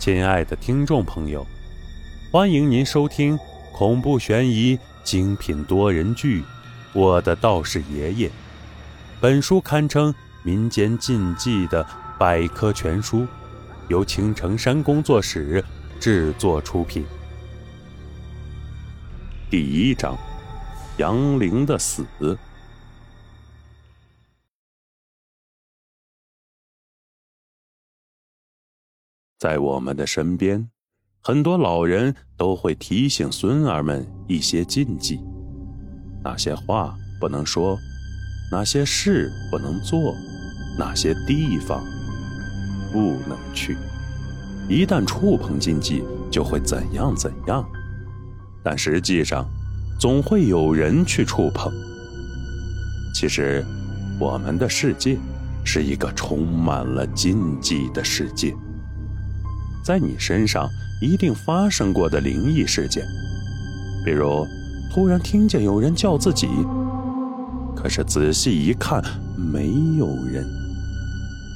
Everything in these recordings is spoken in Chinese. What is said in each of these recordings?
亲爱的听众朋友，欢迎您收听恐怖悬疑精品多人剧《我的道士爷爷》。本书堪称民间禁忌的百科全书，由青城山工作室制作出品。第一章：杨凌的死。在我们的身边，很多老人都会提醒孙儿们一些禁忌：哪些话不能说，哪些事不能做，哪些地方不能去。一旦触碰禁忌，就会怎样怎样。但实际上，总会有人去触碰。其实，我们的世界是一个充满了禁忌的世界。在你身上一定发生过的灵异事件，比如突然听见有人叫自己，可是仔细一看没有人；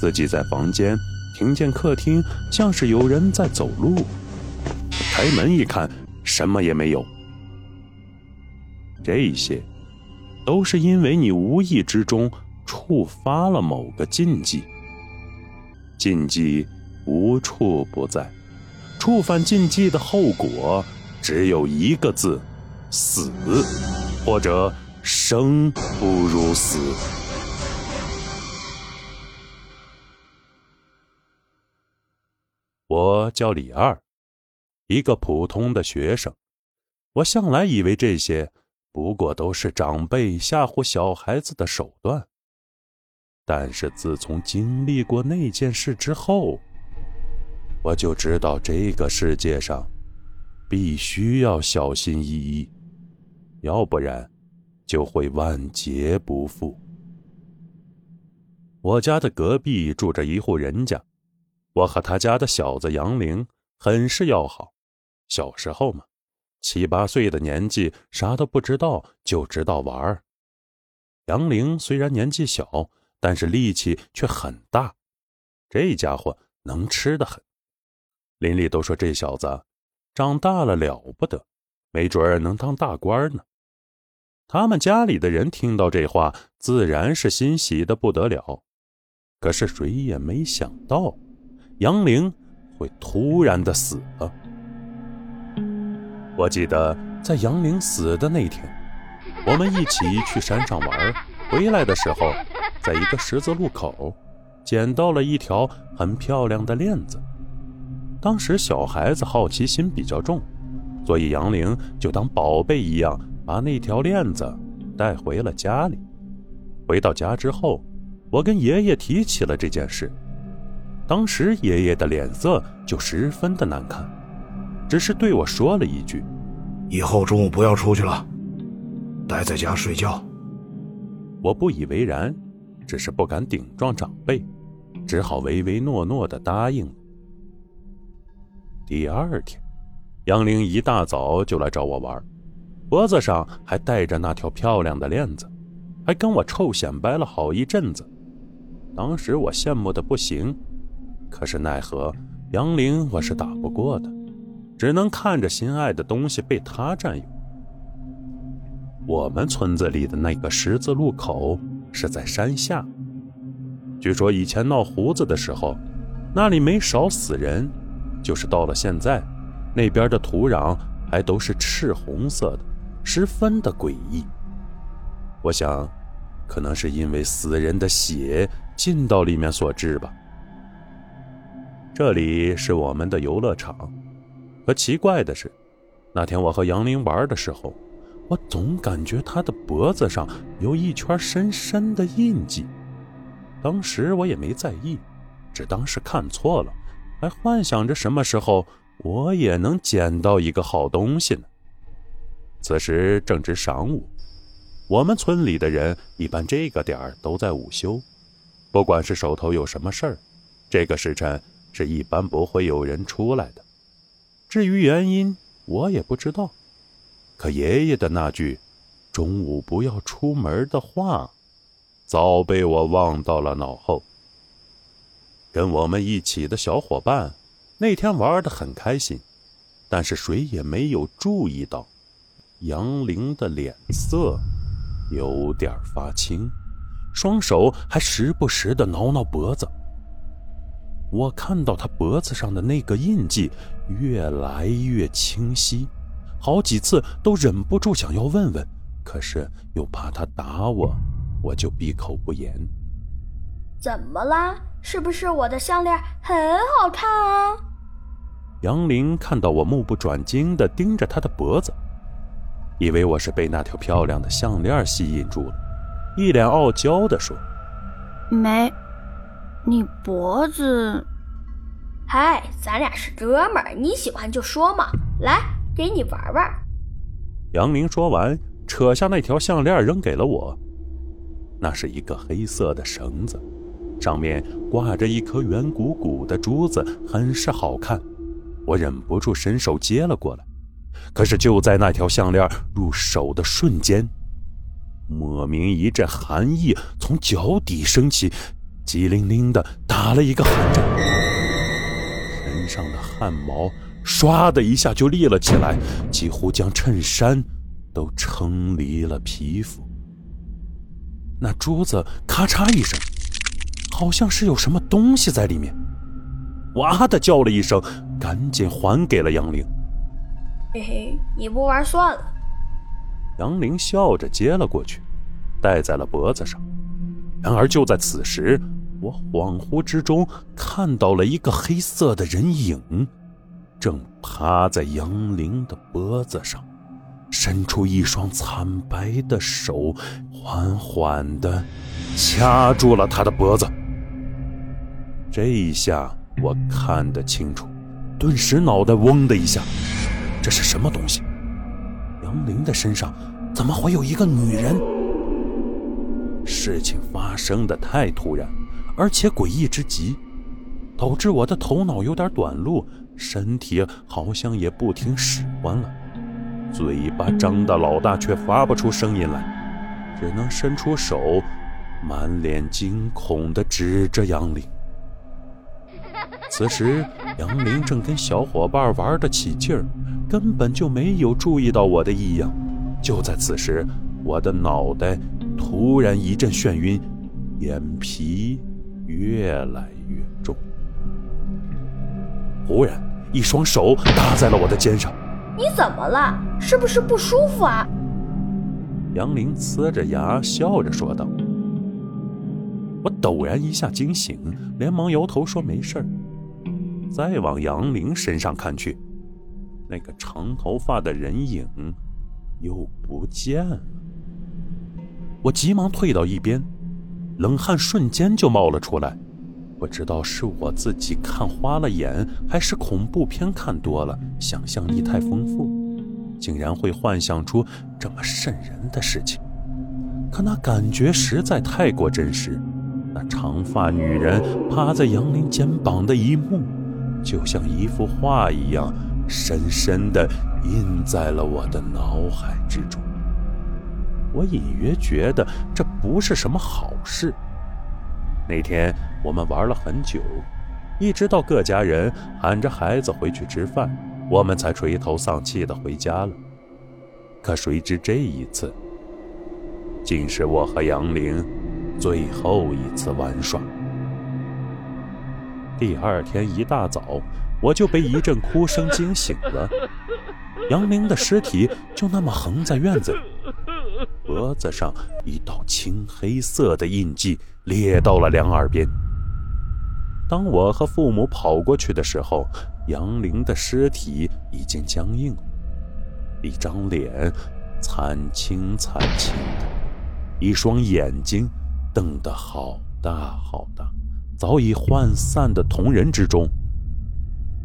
自己在房间听见客厅像是有人在走路，开门一看什么也没有。这些都是因为你无意之中触发了某个禁忌，禁忌。无处不在，触犯禁忌的后果只有一个字：死，或者生不如死。我叫李二，一个普通的学生。我向来以为这些不过都是长辈吓唬小孩子的手段，但是自从经历过那件事之后，我就知道这个世界上必须要小心翼翼，要不然就会万劫不复。我家的隔壁住着一户人家，我和他家的小子杨玲很是要好。小时候嘛，七八岁的年纪啥都不知道，就知道玩儿。杨玲虽然年纪小，但是力气却很大，这家伙能吃的很。邻里都说这小子长大了了不得，没准儿能当大官呢。他们家里的人听到这话，自然是欣喜的不得了。可是谁也没想到，杨玲会突然的死了。我记得在杨玲死的那天，我们一起去山上玩，回来的时候，在一个十字路口，捡到了一条很漂亮的链子。当时小孩子好奇心比较重，所以杨玲就当宝贝一样把那条链子带回了家里。回到家之后，我跟爷爷提起了这件事。当时爷爷的脸色就十分的难看，只是对我说了一句：“以后中午不要出去了，待在家睡觉。”我不以为然，只是不敢顶撞长辈，只好唯唯诺诺的答应了。第二天，杨玲一大早就来找我玩，脖子上还戴着那条漂亮的链子，还跟我臭显摆了好一阵子。当时我羡慕的不行，可是奈何杨玲我是打不过的，只能看着心爱的东西被她占有。我们村子里的那个十字路口是在山下，据说以前闹胡子的时候，那里没少死人。就是到了现在，那边的土壤还都是赤红色的，十分的诡异。我想，可能是因为死人的血进到里面所致吧。这里是我们的游乐场，可奇怪的是，那天我和杨林玩的时候，我总感觉他的脖子上有一圈深深的印记。当时我也没在意，只当是看错了。还幻想着什么时候我也能捡到一个好东西呢？此时正值晌午，我们村里的人一般这个点儿都在午休，不管是手头有什么事儿，这个时辰是一般不会有人出来的。至于原因，我也不知道。可爷爷的那句“中午不要出门”的话，早被我忘到了脑后。跟我们一起的小伙伴，那天玩得很开心，但是谁也没有注意到，杨玲的脸色有点发青，双手还时不时的挠挠脖子。我看到他脖子上的那个印记越来越清晰，好几次都忍不住想要问问，可是又怕他打我，我就闭口不言。怎么啦？是不是我的项链很好看啊？杨林看到我目不转睛地盯着他的脖子，以为我是被那条漂亮的项链吸引住了，一脸傲娇地说：“没，你脖子……嗨，咱俩是哥们儿，你喜欢就说嘛，来，给你玩玩。”杨林说完，扯下那条项链扔给了我，那是一个黑色的绳子，上面挂着一颗圆鼓鼓的珠子，很是好看。我忍不住伸手接了过来，可是就在那条项链入手的瞬间，莫名一阵寒意从脚底升起，激灵灵的打了一个寒战，身上的汗毛唰的一下就立了起来，几乎将衬衫都撑离了皮肤。那珠子咔嚓一声，好像是有什么东西在里面。哇的叫了一声，赶紧还给了杨玲。嘿嘿，你不玩算了。杨玲笑着接了过去，戴在了脖子上。然而就在此时，我恍惚之中看到了一个黑色的人影，正趴在杨玲的脖子上，伸出一双惨白的手，缓缓地掐住了他的脖子。这一下。我看得清楚，顿时脑袋嗡的一下，这是什么东西？杨玲的身上怎么会有一个女人？事情发生的太突然，而且诡异之极，导致我的头脑有点短路，身体好像也不听使唤了，嘴巴张得老大，却发不出声音来，只能伸出手，满脸惊恐地指着杨玲。此时，杨林正跟小伙伴玩得起劲儿，根本就没有注意到我的异样。就在此时，我的脑袋突然一阵眩晕，眼皮越来越重。忽然，一双手搭在了我的肩上。你怎么了？是不是不舒服啊？杨林呲着牙笑着说道。我陡然一下惊醒，连忙摇头说没事儿。再往杨玲身上看去，那个长头发的人影又不见了。我急忙退到一边，冷汗瞬间就冒了出来。不知道是我自己看花了眼，还是恐怖片看多了，想象力太丰富，竟然会幻想出这么瘆人的事情。可那感觉实在太过真实，那长发女人趴在杨林肩膀的一幕。就像一幅画一样，深深地印在了我的脑海之中。我隐约觉得这不是什么好事。那天我们玩了很久，一直到各家人喊着孩子回去吃饭，我们才垂头丧气地回家了。可谁知这一次，竟是我和杨玲最后一次玩耍。第二天一大早，我就被一阵哭声惊醒了。杨玲的尸体就那么横在院子里，脖子上一道青黑色的印记裂到了两耳边。当我和父母跑过去的时候，杨玲的尸体已经僵硬，一张脸惨青惨青的，一双眼睛瞪得好大好大。早已涣散的瞳仁之中，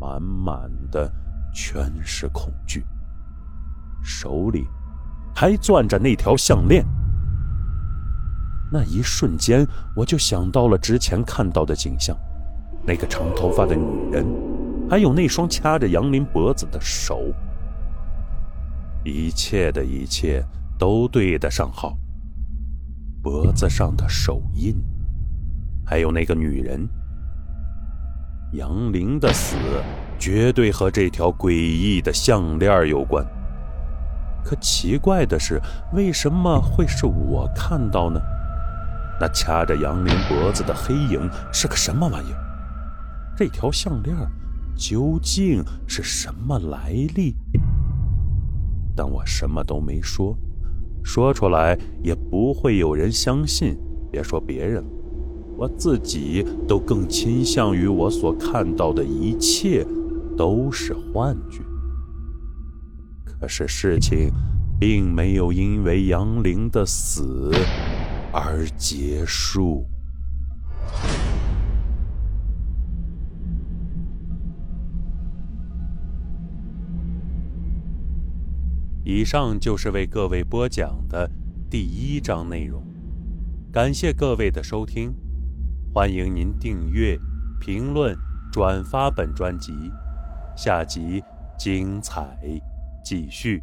满满的全是恐惧。手里还攥着那条项链。那一瞬间，我就想到了之前看到的景象：那个长头发的女人，还有那双掐着杨林脖子的手。一切的一切都对得上号。脖子上的手印。还有那个女人，杨玲的死绝对和这条诡异的项链有关。可奇怪的是，为什么会是我看到呢？那掐着杨林脖子的黑影是个什么玩意儿？这条项链究竟是什么来历？但我什么都没说，说出来也不会有人相信。别说别人，我自己都更倾向于我所看到的一切都是幻觉。可是事情并没有因为杨玲的死而结束。以上就是为各位播讲的第一章内容，感谢各位的收听，欢迎您订阅、评论、转发本专辑，下集精彩继续。